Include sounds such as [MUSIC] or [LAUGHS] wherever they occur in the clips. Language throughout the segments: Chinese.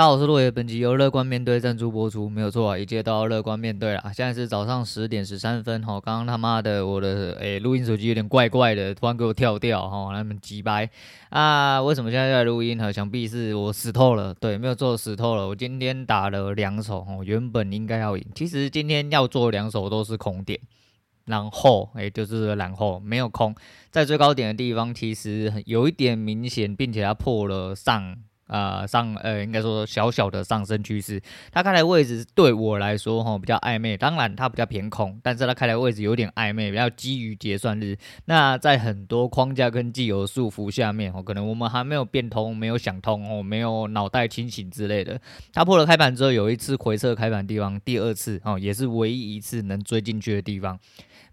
大家好，我是洛爷，本集由乐观面对赞助播出，没有错啊，一切都要乐观面对啦。现在是早上十点十三分，哈，刚刚他妈的我的诶录音手机有点怪怪的，突然给我跳掉，哈，那么机掰啊？为什么现在在录音呢？想必是我死透了，对，没有做死透了。我今天打了两手，哦，原本应该要赢，其实今天要做两手都是空点，然后诶就是然后没有空，在最高点的地方其实有一点明显，并且它破了上。呃，上呃，应该说小小的上升趋势，它开的位置对我来说哈比较暧昧，当然它比较偏空，但是它开的位置有点暧昧，比较基于结算日。那在很多框架跟既有束缚下面哦，可能我们还没有变通，没有想通哦，没有脑袋清醒之类的。它破了开盘之后，有一次回撤开盘地方，第二次哦，也是唯一一次能追进去的地方。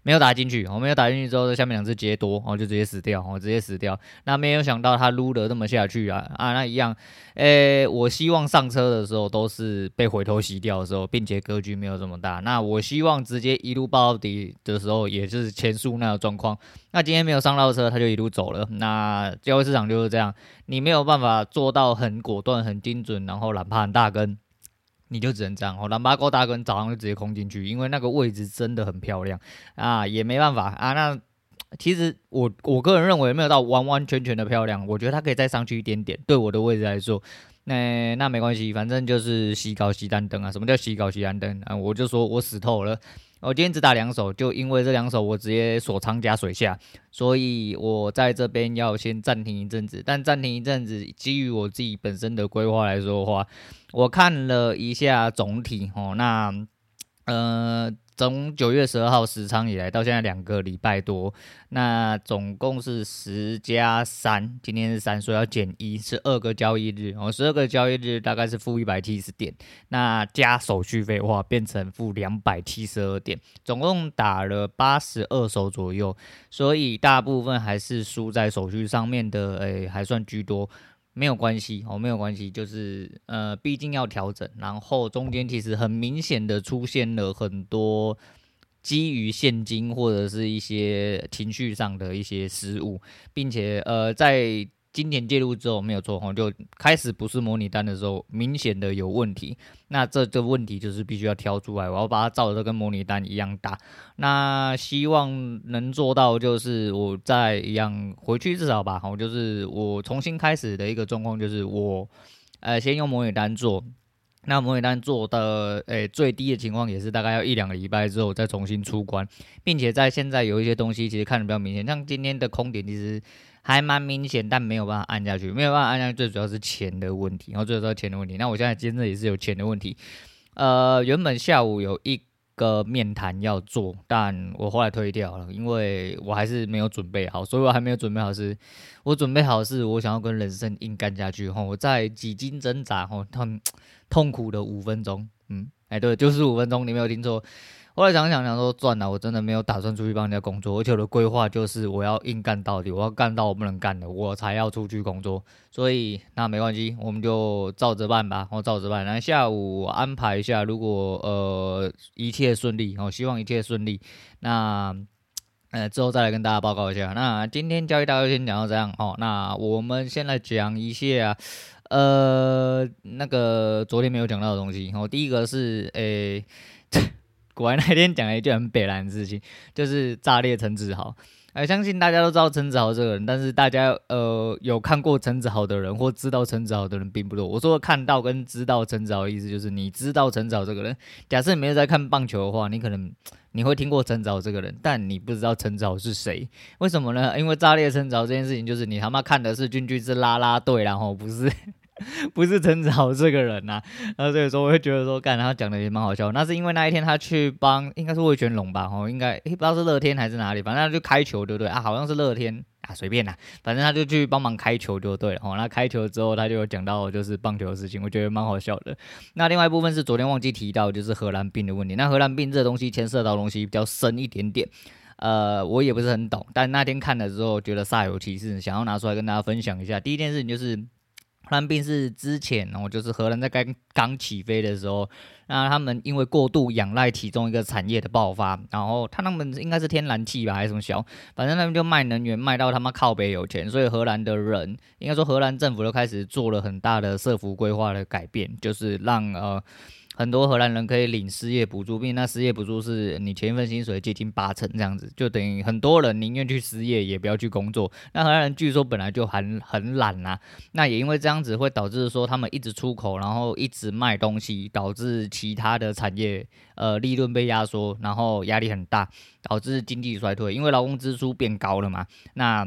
没有打进去，我没有打进去之后，下面两只直接多，哦，就直接死掉，哦，直接死掉。那没有想到他撸了这么下去啊啊，那一样，诶，我希望上车的时候都是被回头洗掉的时候，并且格局没有这么大。那我希望直接一路爆到底的时候，也是前述那个状况。那今天没有上到车，他就一路走了。那交易市场就是这样，你没有办法做到很果断、很精准，然后哪怕很大根。你就只能这样哦，兰巴高大根早上就直接空进去，因为那个位置真的很漂亮啊，也没办法啊。那其实我我个人认为没有到完完全全的漂亮，我觉得它可以再上去一点点。对我的位置来说，那那没关系，反正就是洗稿洗单灯啊。什么叫洗稿洗单灯啊？我就说我死透了。我今天只打两手，就因为这两手我直接锁仓加水下，所以我在这边要先暂停一阵子。但暂停一阵子，基于我自己本身的规划来说的话，我看了一下总体哦，那呃。从九月十二号实仓以来到现在两个礼拜多，那总共是十加三，今天是三，所以要减一，十二个交易日哦，十二个交易日大概是负一百七十点，那加手续费的话变成负两百七十二点，总共打了八十二手左右，所以大部分还是输在手续上面的，诶，还算居多。没有关系哦，没有关系，就是呃，毕竟要调整，然后中间其实很明显的出现了很多基于现金或者是一些情绪上的一些失误，并且呃，在。今年介入之后没有错，就开始不是模拟单的时候，明显的有问题。那这这问题就是必须要挑出来，我要把它照着跟模拟单一样大。那希望能做到，就是我在一样回去至少吧，好，就是我重新开始的一个状况，就是我呃先用模拟单做。那模拟单做的诶、最低的情况也是大概要一两个礼拜之后再重新出关，并且在现在有一些东西其实看的比较明显，像今天的空点其实。还蛮明显，但没有办法按下去，没有办法按下去，最主要是钱的问题，然后最主要是钱的问题。那我现在真的也是有钱的问题，呃，原本下午有一个面谈要做，但我后来推掉了，因为我还是没有准备好，所以我还没有准备好是，我准备好是我想要跟人生硬干下去，吼，我在几经挣扎，吼，痛痛苦的五分钟，嗯，哎，对，就是五分钟，你没有听错。后来想想想说，赚了，我真的没有打算出去帮人家工作，而且我的规划就是我要硬干到底，我要干到我不能干的，我才要出去工作。所以那没关系，我们就照着办吧，我照着办。然后下午安排一下，如果呃一切顺利，我希望一切顺利。那呃之后再来跟大家报告一下。那今天交易大概先讲到这样哦。那我们先来讲一下，呃那个昨天没有讲到的东西。哦，第一个是诶。果然那天讲了一句很北烂的事情，就是炸裂陈子豪。呃，相信大家都知道陈子豪这个人，但是大家呃有看过陈子豪的人或知道陈子豪的人并不多。我说看到跟知道陈子豪的意思就是，你知道陈子豪这个人。假设你没有在看棒球的话，你可能你会听过陈子豪这个人，但你不知道陈子豪是谁。为什么呢？因为炸裂陈子豪这件事情，就是你他妈看的是军军是啦啦队，然后不是。[LAUGHS] 不是陈子豪这个人呐、啊，然后所以说我会觉得说，干他讲的也蛮好笑。那是因为那一天他去帮，应该是魏全龙吧，吼，应该诶不知道是乐天还是哪里，反正他就开球，对不对啊？好像是乐天啊，随便啦，反正他就去帮忙开球就对了。哦，那开球之后他就讲到就是棒球的事情，我觉得蛮好笑的。那另外一部分是昨天忘记提到，就是荷兰病的问题。那荷兰病这东西牵涉到东西比较深一点点，呃，我也不是很懂，但那天看了之后觉得煞有其事，想要拿出来跟大家分享一下。第一件事情就是。荷兰病是之前哦，就是荷兰在刚刚起飞的时候，那他们因为过度仰赖其中一个产业的爆发，然后他他们应该是天然气吧，还是什么小，反正他们就卖能源卖到他妈靠北有钱，所以荷兰的人应该说荷兰政府都开始做了很大的社福规划的改变，就是让呃。很多荷兰人可以领失业补助，并那失业补助是你前一份薪水接近八成这样子，就等于很多人宁愿去失业也不要去工作。那荷兰人据说本来就很很懒啊，那也因为这样子会导致说他们一直出口，然后一直卖东西，导致其他的产业呃利润被压缩，然后压力很大，导致经济衰退。因为劳工支出变高了嘛，那。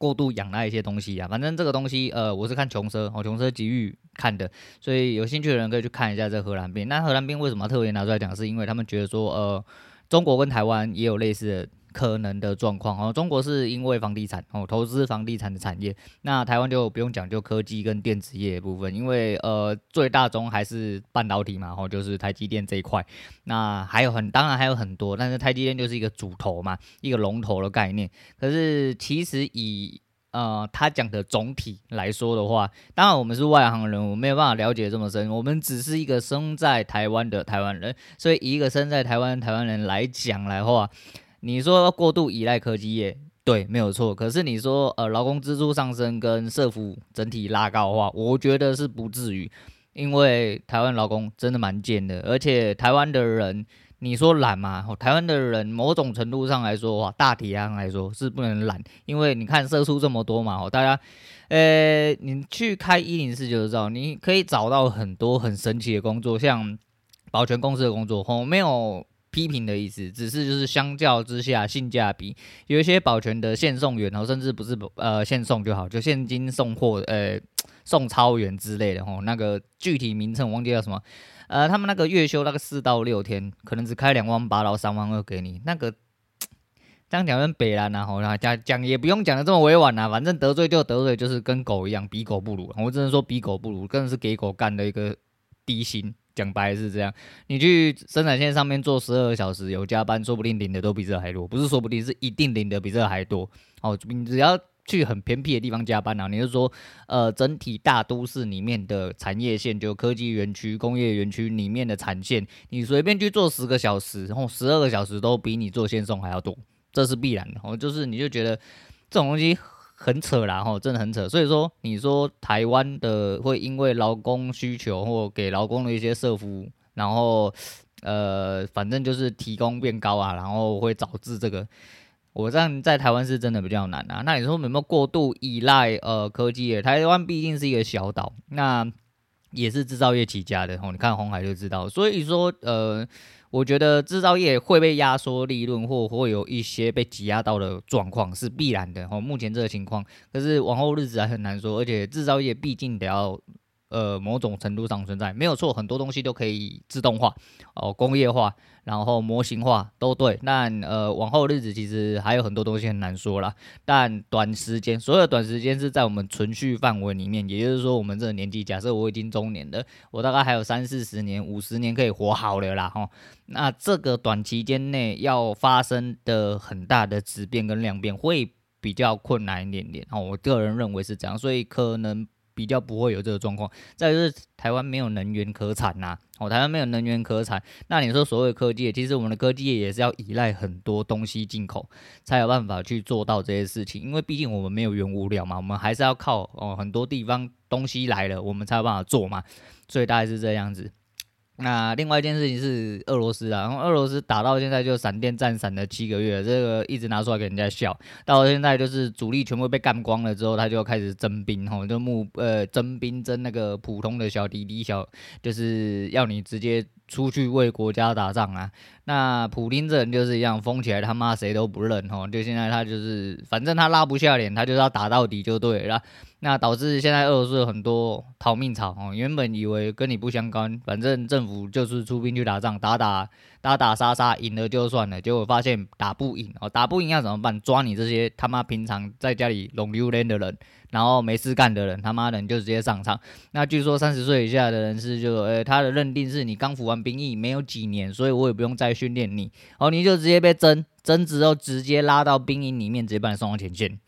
过度养那一些东西啊，反正这个东西，呃，我是看穷奢哦，穷奢极欲看的，所以有兴趣的人可以去看一下这荷兰兵。那荷兰兵为什么特别拿出来讲？是因为他们觉得说，呃，中国跟台湾也有类似的。可能的状况哦，中国是因为房地产哦，投资房地产的产业，那台湾就不用讲究科技跟电子业的部分，因为呃最大宗还是半导体嘛，哦就是台积电这一块，那还有很当然还有很多，但是台积电就是一个主头嘛，一个龙头的概念。可是其实以呃他讲的总体来说的话，当然我们是外行人，我没有办法了解这么深，我们只是一个生在台湾的台湾人，所以以一个生在台湾台湾人来讲来话。你说过度依赖科技业，对，没有错。可是你说呃，劳工支出上升跟社福整体拉高的话，我觉得是不至于，因为台湾劳工真的蛮贱的，而且台湾的人，你说懒嘛？台湾的人某种程度上来说哇，大体上来说是不能懒，因为你看社畜这么多嘛，哦，大家，呃，你去开一零四就知道，你可以找到很多很神奇的工作，像保全公司的工作，哦，没有。批评的意思，只是就是相较之下性价比，有一些保全的现送员哦，甚至不是呃现送就好，就现金送货呃送超员之类的吼，那个具体名称我忘记叫什么，呃他们那个月休那个四到六天，可能只开两万八到三万二给你，那个这样讲跟北兰呐吼，讲讲也不用讲的这么委婉呐、反正得罪就得罪，就是跟狗一样，比狗不如，我只能说比狗不如，更是给狗干的一个低薪。讲白是这样，你去生产线上面做十二个小时有加班，说不定领的都比这还多，不是说不定是一定领的比这还多。哦，你只要去很偏僻的地方加班啊，你就说，呃，整体大都市里面的产业线，就科技园区、工业园区里面的产线，你随便去做十个小时，然后十二个小时都比你做线送还要多，这是必然的。哦，就是你就觉得这种东西。很扯啦，吼，真的很扯。所以说，你说台湾的会因为劳工需求或给劳工的一些设福，然后呃，反正就是提供变高啊，然后会导致这个。我这样在台湾是真的比较难啊。那你说有没有过度依赖呃科技？台湾毕竟是一个小岛，那也是制造业起家的，哦，你看红海就知道。所以说，呃。我觉得制造业会被压缩利润，或会有一些被挤压到的状况是必然的。哦，目前这个情况，可是往后日子还很难说。而且制造业毕竟得要。呃，某种程度上存在没有错，很多东西都可以自动化哦，工业化，然后模型化都对。但呃，往后日子其实还有很多东西很难说啦。但短时间，所有短时间是在我们存续范围里面，也就是说，我们这个年纪，假设我已经中年了，我大概还有三四十年、五十年可以活好了啦。哈，那这个短期间内要发生的很大的质变跟量变会比较困难一点点。哦，我个人认为是这样，所以可能。比较不会有这个状况。再就是台湾没有能源可产呐，哦，台湾没有能源可产，那你说所谓科技，其实我们的科技也是要依赖很多东西进口，才有办法去做到这些事情。因为毕竟我们没有原物料嘛，我们还是要靠哦很多地方东西来了，我们才有办法做嘛。所以大概是这样子。那另外一件事情是俄罗斯啊，然后俄罗斯打到现在就闪电战闪了七个月，这个一直拿出来给人家笑。到现在就是主力全部被干光了之后，他就开始征兵，吼，就募呃征兵征那个普通的小弟弟小，就是要你直接。出去为国家打仗啊！那普丁这人就是一样，疯起来他妈谁都不认吼。就现在他就是，反正他拉不下脸，他就是要打到底就对了。那导致现在俄罗斯很多逃命潮哦。原本以为跟你不相干，反正政府就是出兵去打仗，打打打打杀杀，赢了就算了。结果发现打不赢哦，打不赢要怎么办？抓你这些他妈平常在家里拢溜连的人。然后没事干的人，他妈的你就直接上场。那据说三十岁以下的人是就，呃，他的认定是你刚服完兵役没有几年，所以我也不用再训练你，哦，你就直接被征征之后直接拉到兵营里面，直接把你送到前线。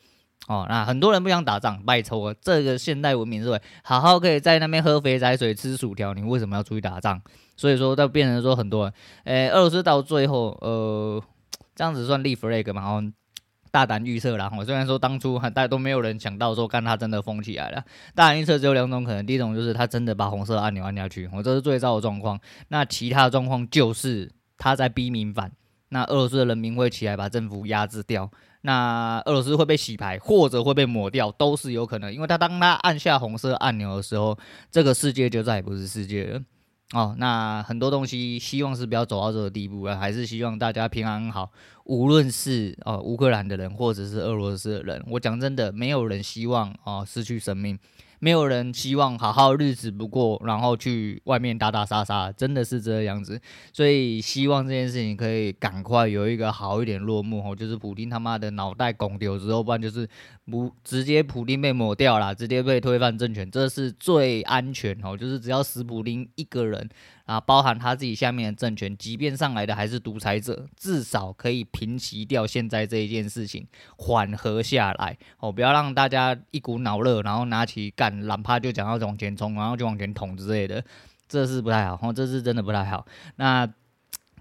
哦，那很多人不想打仗，拜托，这个现代文明社会，好好可以在那边喝肥仔水、吃薯条，你为什么要出去打仗？所以说，都变成说很多人，诶、俄罗斯到最后，呃，这样子算立 flag 嘛？哦，大胆预测啦。我虽然说当初很大家都没有人想到说，干他真的疯起来了。大胆预测只有两种可能，第一种就是他真的把红色按钮按下去，我、这是最糟的状况。那其他状况就是他在逼民反，那俄罗斯的人民会起来把政府压制掉。那俄罗斯会被洗牌，或者会被抹掉，都是有可能。因为他当他按下红色按钮的时候，这个世界就再也不是世界了。哦，那很多东西希望是不要走到这个地步啊，还是希望大家平安好。无论是哦乌克兰的人，或者是俄罗斯的人，我讲真的，没有人希望哦失去生命。没有人希望好好日子不过，然后去外面打打杀杀，真的是这样子。所以希望这件事情可以赶快有一个好一点落幕哦，就是普丁他妈的脑袋拱丢之后，不然就是不直接普丁被抹掉了，直接被推翻政权，这是最安全哦。就是只要死普丁一个人。啊，包含他自己下面的政权，即便上来的还是独裁者，至少可以平息掉现在这一件事情，缓和下来哦，不要让大家一股脑热，然后拿起干，哪怕就讲要往前冲，然后就往前捅之类的，这是不太好哦，这是真的不太好。那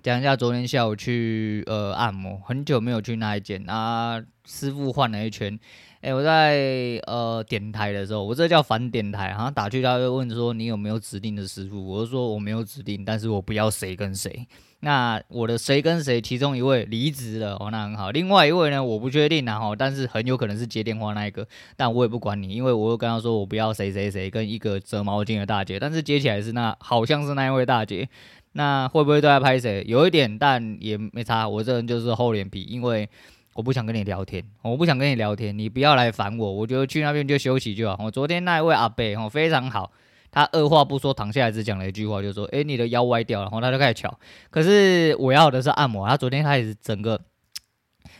讲一下昨天下午去呃按摩，很久没有去那一间啊，师傅换了一圈。哎、我在呃点台的时候，我这叫反点台，好像打去他会问说，你有没有指定的师傅，我就说我没有指定，但是我不要谁跟谁。那我的谁跟谁，其中一位离职了哦，那很好。另外一位呢，我不确定然后，但是很有可能是接电话那一个，但我也不管你，因为我又跟他说我不要谁谁谁跟一个折毛巾的大姐，但是接起来是那好像是那一位大姐，那会不会都在拍谁？有一点，但也没差。我这人就是厚脸皮，因为。我不想跟你聊天，我不想跟你聊天，你不要来烦我，我就去那边就休息就好。我昨天那一位阿伯哦非常好，他二话不说躺下来只讲了一句话，就说：“诶，你的腰歪掉了。”然后他就开始敲。可是我要的是按摩，他昨天开始整个，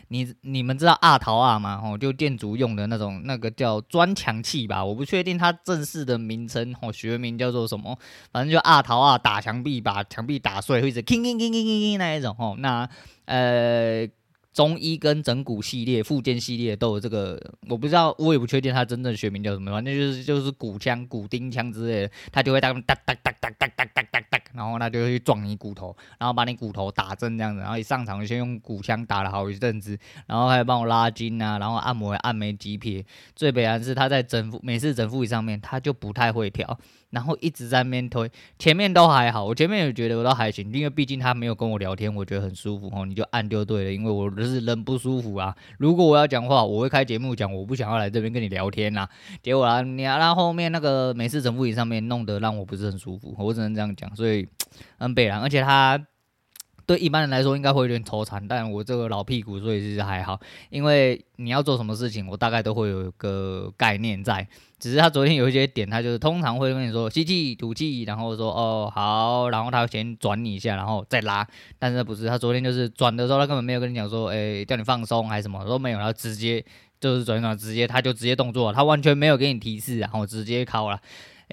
你你们知道阿桃啊吗？哦，就店主用的那种那个叫砖墙器吧，我不确定它正式的名称哦，学名叫做什么，反正就阿桃啊打墙壁把墙壁打碎，或者铿铿铿铿铿那一种哦。那呃。中医跟整骨系列、复健系列都有这个，我不知道，我也不确定它真正学名叫什么，反正就是就是骨枪、骨钉枪之类的，它就会当哒哒哒哒哒哒哒哒哒，然后它就会去撞你骨头，然后把你骨头打针这样子，然后一上场就先用骨枪打了好一阵子，然后还帮我拉筋啊，然后按摩按没几撇，最悲哀是他在整复每次整复椅上面，他就不太会调。然后一直在那边推，前面都还好，我前面也觉得我都还行，因为毕竟他没有跟我聊天，我觉得很舒服哦，你就按就对了，因为我就是人不舒服啊。如果我要讲话，我会开节目讲，我不想要来这边跟你聊天呐、啊。结果啊，你啊，然后面那个美式整复椅上面弄得让我不是很舒服，我只能这样讲，所以很北然，而且他。对一般人来说应该会有点头残，但我这个老屁股所以其实还好，因为你要做什么事情，我大概都会有一个概念在。只是他昨天有一些点，他就是通常会跟你说吸气吐气，然后说哦好，然后他先转你一下，然后再拉。但是不是他昨天就是转的时候，他根本没有跟你讲说，哎叫你放松还是什么都没有，然后直接就是转一转，直接他就直接动作，他完全没有给你提示，然后直接靠了。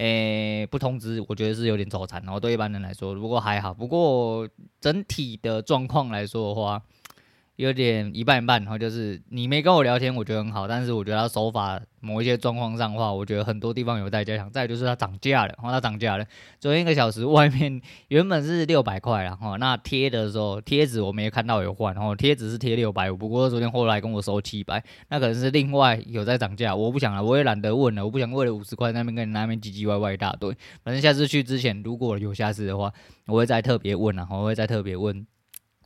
诶、不通知，我觉得是有点走残，然后对一般人来说，不过还好。不过整体的状况来说的话，有点一半一半，然后就是你没跟我聊天，我觉得很好，但是我觉得他手法某一些状况上的话，我觉得很多地方有待加强。再就是他涨价了，然后他涨价了，昨天一个小时外面原本是六百块，然后那贴的时候贴纸我没看到有换，然后贴纸是贴六百五，不过昨天后来跟我收七百，那可能是另外有在涨价，我不想了，我也懒得问了，我不想为了五十块那边跟你那边唧唧歪歪一大堆，反正下次去之前如果有下次的话，我会再特别问了，我会再特别问。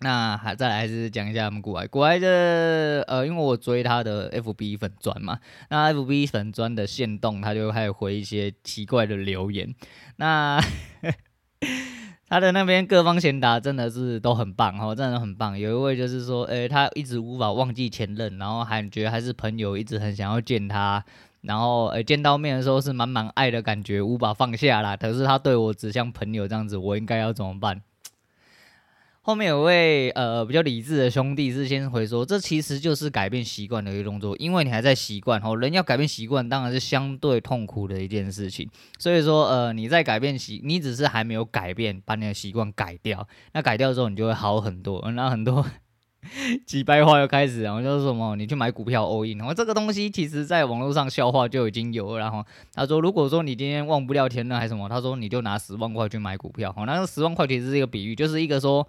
那还再来是讲一下我们股癌，股癌的呃，因为我追他的 FB 粉砖嘛，那 FB 粉砖的线动，他就开始回一些奇怪的留言。那 [LAUGHS] 他的那边各方贤达真的是都很棒哦，真的很棒。有一位就是说，诶、他一直无法忘记前任，然后还觉得还是朋友，一直很想要见他，然后诶、见到面的时候是满满爱的感觉，无法放下啦。可是他对我只像朋友这样子，我应该要怎么办？后面有位呃比较理智的兄弟是先回说，这其实就是改变习惯的一个动作，因为你还在习惯哦，人要改变习惯当然是相对痛苦的一件事情，所以说呃你在改变习，你只是还没有改变，把你的习惯改掉，那改掉之后你就会好很多，那很多 [LAUGHS] 几百话又开始，然后就是什么，你去买股票 all in，然后这个东西其实在网络上笑话就已经有了。然后他说，如果说你今天忘不了天了还是什么，他说你就拿十万块去买股票。好，那个十万块其实是一个比喻，就是一个说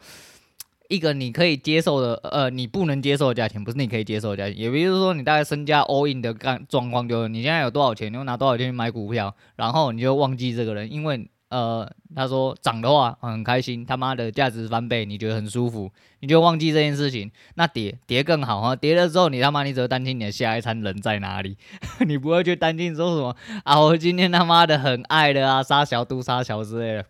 一个你可以接受的，呃，你不能接受的价钱，不是你可以接受的价钱。也比如说你大概身家 all in 的状状况，就是你现在有多少钱，你就拿多少钱去买股票，然后你就忘记这个人，因为。呃，他说涨的话很开心，他妈的价值翻倍，你觉得很舒服，你就忘记这件事情。那跌跌更好啊，跌了之后你他妈你只会担心你的下一餐人在哪里，[LAUGHS] 你不会去担心说什么啊，我今天他妈的很爱的啊，杀小肚杀小之类的。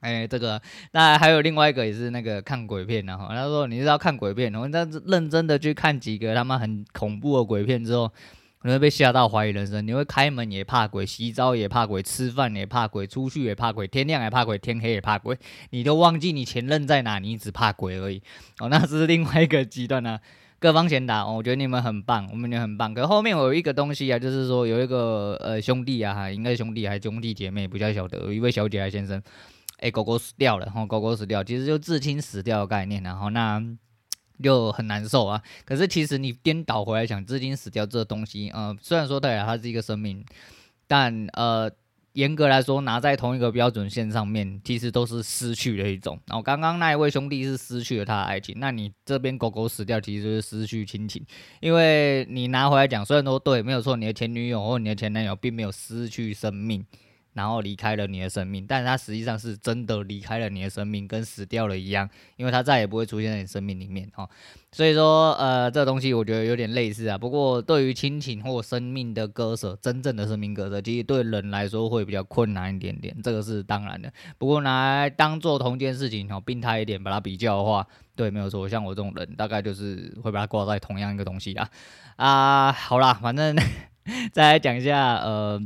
哎，这个那还有另外一个也是那个看鬼片的哈，他说你是要看鬼片，然后认真的去看几个他妈很恐怖的鬼片之后。你会被吓到怀疑人生，你会开门也怕鬼，洗澡也怕鬼，吃饭也怕鬼，出去也怕鬼，天亮也怕鬼，天黑也怕鬼，你都忘记你前任在哪，你只怕鬼而已。哦，那是另外一个极端呢。各方贤达，哦，我觉得你们很棒，我们也很棒。可后面我有一个东西啊，就是说有一个呃兄弟啊，应该兄弟还是兄弟姐妹，不太晓得，有一位小姐还先生，哎，狗狗死掉了，哦，狗狗死掉，其实就至亲死掉的概念，然后那。就很难受啊！可是其实你颠倒回来想，至亲死掉这个东西，呃，虽然说对啊，它是一个生命，但呃，严格来说，拿在同一个标准线上面，其实都是失去的一种。然后刚刚那一位兄弟是失去了他的爱情，那你这边狗狗死掉，其实就是失去亲情，因为你拿回来讲，虽然说对，没有错，你的前女友或你的前男友并没有失去生命。然后离开了你的生命，但是他实际上是真的离开了你的生命，跟死掉了一样，因为他再也不会出现在你生命里面哦。所以说，呃，这东西我觉得有点类似啊。不过对于亲情或生命的割舍，真正的生命割舍，其实对人来说会比较困难一点点，这个是当然的。不过拿来当做同一件事情哦，病态一点把它比较的话，对，没有错。像我这种人，大概就是会把它挂在同样一个东西啊。啊，好啦，反正 [LAUGHS] 再来讲一下，呃。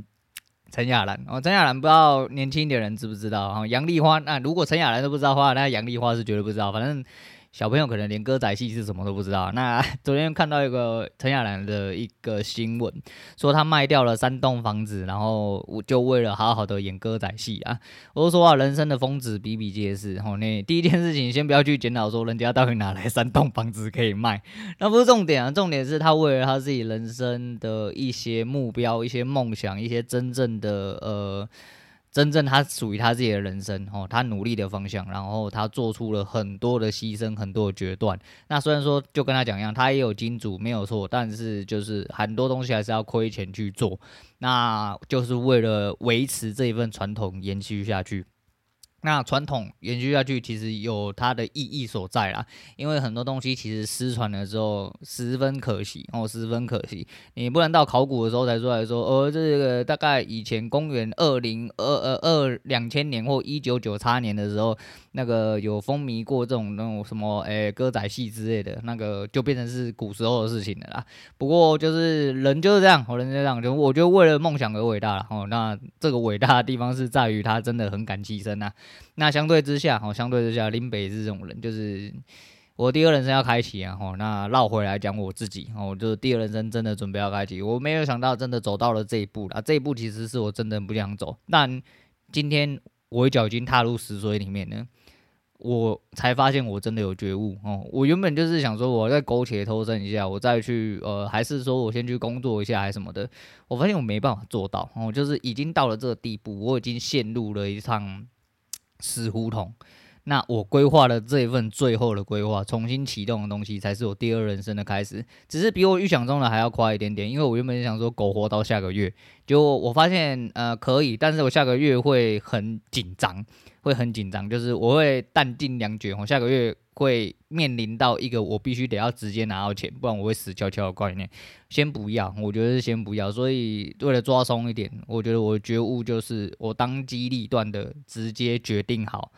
陈亚兰哦，陈亚兰不知道年轻一点人知不知道啊？杨丽花，那如果陈亚兰都不知道的话，那杨丽花是绝对不知道。反正。小朋友可能连歌仔戏是什么都不知道。那 [LAUGHS] 昨天看到一个陈亚兰的一个新闻，说他卖掉了三栋房子，然后就为了好好的演歌仔戏啊。我都说啊，人生的疯子比比皆是。吼，那第一件事情先不要去检讨说人家到底哪来三栋房子可以卖，那不是重点啊。重点是他为了他自己人生的一些目标、一些梦想、一些真正的呃。真正他属于他自己的人生，哦，他努力的方向，然后他做出了很多的牺牲，很多的决断。那虽然说就跟他讲一样，他也有金主没有错，但是就是很多东西还是要亏钱去做，那就是为了维持这一份传统延续下去。那传统延续下去，其实有它的意义所在啦。因为很多东西其实失传了之后，十分可惜哦，十分可惜。你不能到考古的时候才出来说，呃，这个大概以前公元二零二呃二两千年或一九九叉年的时候，那个有风靡过这种那种什么诶、歌仔戏之类的，那个就变成是古时候的事情了啦。不过就是人就是这样，人就是这样，就我觉得为了梦想而伟大了哦。那这个伟大的地方是在于他真的很敢牺牲啊。那相对之下，哦，相对之下，林北是这种人，就是我第二人生要开启啊，吼，那绕回来讲我自己，哦，就是第二人生真的准备要开启，我没有想到真的走到了这一步了，这一步其实是我真的不想走，但今天我一脚已经踏入死水里面了，我才发现我真的有觉悟哦，我原本就是想说我再苟且偷生一下，我再去呃，还是说我先去工作一下还是什么的，我发现我没办法做到，哦，就是已经到了这个地步，我已经陷入了一场。死胡同，那我规划的这一份最后的规划，重新启动的东西，才是我第二人生的开始。只是比我预想中的还要快一点点，因为我原本想说苟活到下个月，就我发现呃可以，但是我下个月会很紧张，会很紧张，就是我会弹定两绝，我下个月会面临到一个我必须得要直接拿到钱，不然我会死翘翘的概念。先不要，我觉得是先不要。所以为了抓松一点，我觉得我觉悟就是我当机立断的直接决定好，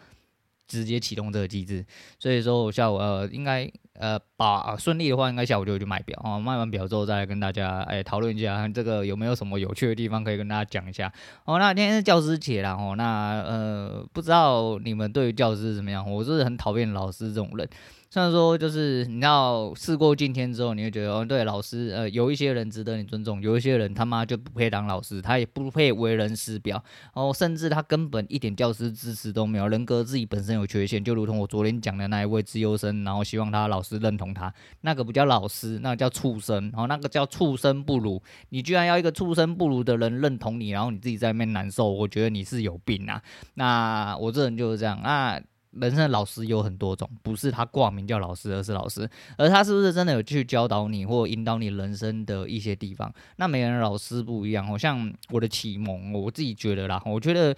直接启动这个机制。所以说我下午呃应该呃把顺利的话，应该下午就去卖表哦。卖完表之后再来跟大家哎讨论一下，看这个有没有什么有趣的地方可以跟大家讲一下。哦，那今天是教师节了，哦，那呃不知道你们对于教师怎么样？我是很讨厌老师这种人。虽然说就是你要事过境迁之后，你会觉得哦，对，老师呃，有一些人值得你尊重，有一些人他妈就不配当老师，他也不配为人师表，然哦，甚至他根本一点教师资质都没有，人格自己本身有缺陷，就如同我昨天讲的那一位资优生，然后希望他老师认同他，那个不叫老师，那个叫畜生，然哦，那个叫畜生不如，你居然要一个畜生不如的人认同你，然后你自己在那边难受，我觉得你是有病啊，那我这人就是这样啊。人生的老师有很多种，不是他挂名叫老师，而是老师，而他是不是真的有去教导你或引导你人生的一些地方？那每个人老师不一样，好像我的启蒙，我自己觉得啦，我觉得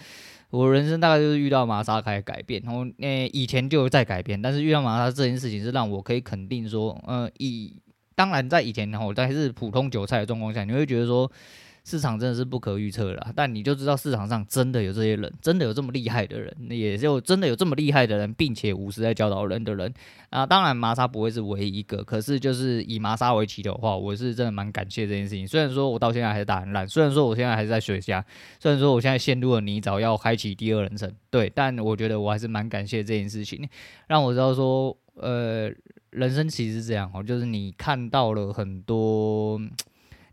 我人生大概就是遇到玛莎开始改变，然后诶以前就在改变，但是遇到玛莎这件事情是让我可以肯定说，呃，以当然在以前然后我在是普通韭菜的状况下，你会觉得说。市场真的是不可预测啦，但你就知道市场上真的有这些人，真的有这么厉害的人，也就真的有这么厉害的人，并且无私在教导人的人啊。当然，玛莎不会是唯一一个，可是就是以玛莎为起的话，我是真的蛮感谢这件事情。虽然说我到现在还是打很烂，虽然说我现在还是在水下，虽然说我现在陷入了泥沼，要开启第二人生，对，但我觉得我还是蛮感谢这件事情，让我知道说，呃，人生其实是这样哦，就是你看到了很多。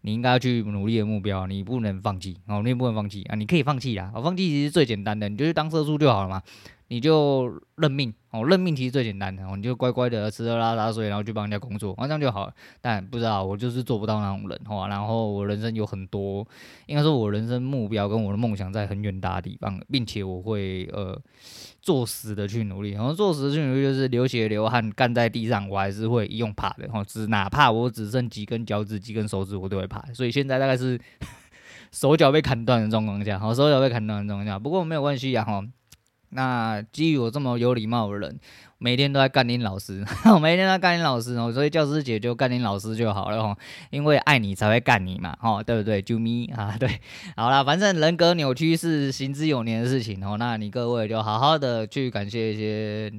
你应该要去努力的目标，你不能放弃哦，你也不能放弃啊！你可以放弃啦，放弃其实最简单的，你就去当社畜就好了嘛，你就认命。哦，认命其实最简单的，哦，你就乖乖的吃喝拉撒睡，然后去帮人家工作，这样就好。但不知道，我就是做不到那种人，哈。然后我人生有很多，应该说我人生目标跟我的梦想在很远大的地方，并且我会呃作死的去努力。然后作死的去努力就是流血流汗干在地上，我还是会用爬的，哈。只哪怕我只剩几根脚趾、几根手指，我都会爬。所以现在大概是 [LAUGHS] 手脚被砍断的状况下，好，手脚被砍断的状况下，不过没有关系呀，哈。那基于我这么有礼貌的人，每天都在干你老师，我 [LAUGHS] 每天都在干你老师哦，所以教师节就干你老师就好了哦，因为爱你才会干你嘛，哦，对不对？啾咪 [LAUGHS] 啊，对，好啦，反正人格扭曲是行之有年的事情哦，那你各位就好好的去感谢一些。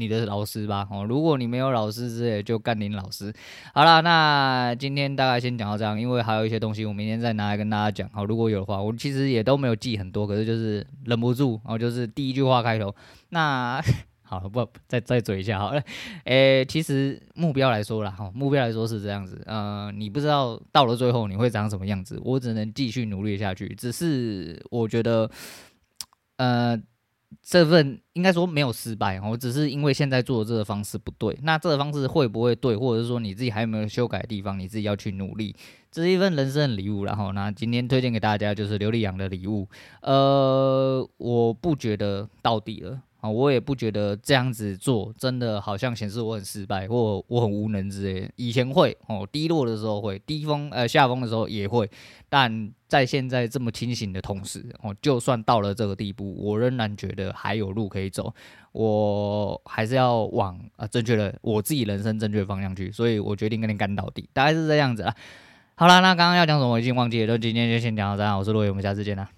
你的老师吧，哦，如果你没有老师之类，就干林老师。好了，那今天大概先讲到这样，因为还有一些东西我明天再拿来跟大家讲。好，如果有的话，我其实也都没有记很多，可是就是忍不住，然后就是第一句话开头。那 [LAUGHS] 好了，不再再嘴一下好了。诶、其实目标来说啦，哈，目标来说是这样子。呃，你不知道到了最后你会长什么样子，我只能继续努力下去。只是我觉得，呃。这份应该说没有失败，我只是因为现在做的这个方式不对。那这个方式会不会对，或者是说你自己还有没有修改的地方，你自己要去努力。这是一份人生的礼物，然后那今天推荐给大家就是刘力扬的礼物。呃，我不觉得到底了。啊，我也不觉得这样子做真的好像显示我很失败或我很无能之类。以前会哦，低落的时候会，低峰呃下风的时候也会，但在现在这么清醒的同时，哦，就算到了这个地步，我仍然觉得还有路可以走，我还是要往啊正确的我自己人生正确的方向去，所以我决定跟你干到底，大概是这样子啦。好啦，那刚刚要讲什么我已经忘记了，就今天就先讲到这样，我是罗伟，我们下次见啦。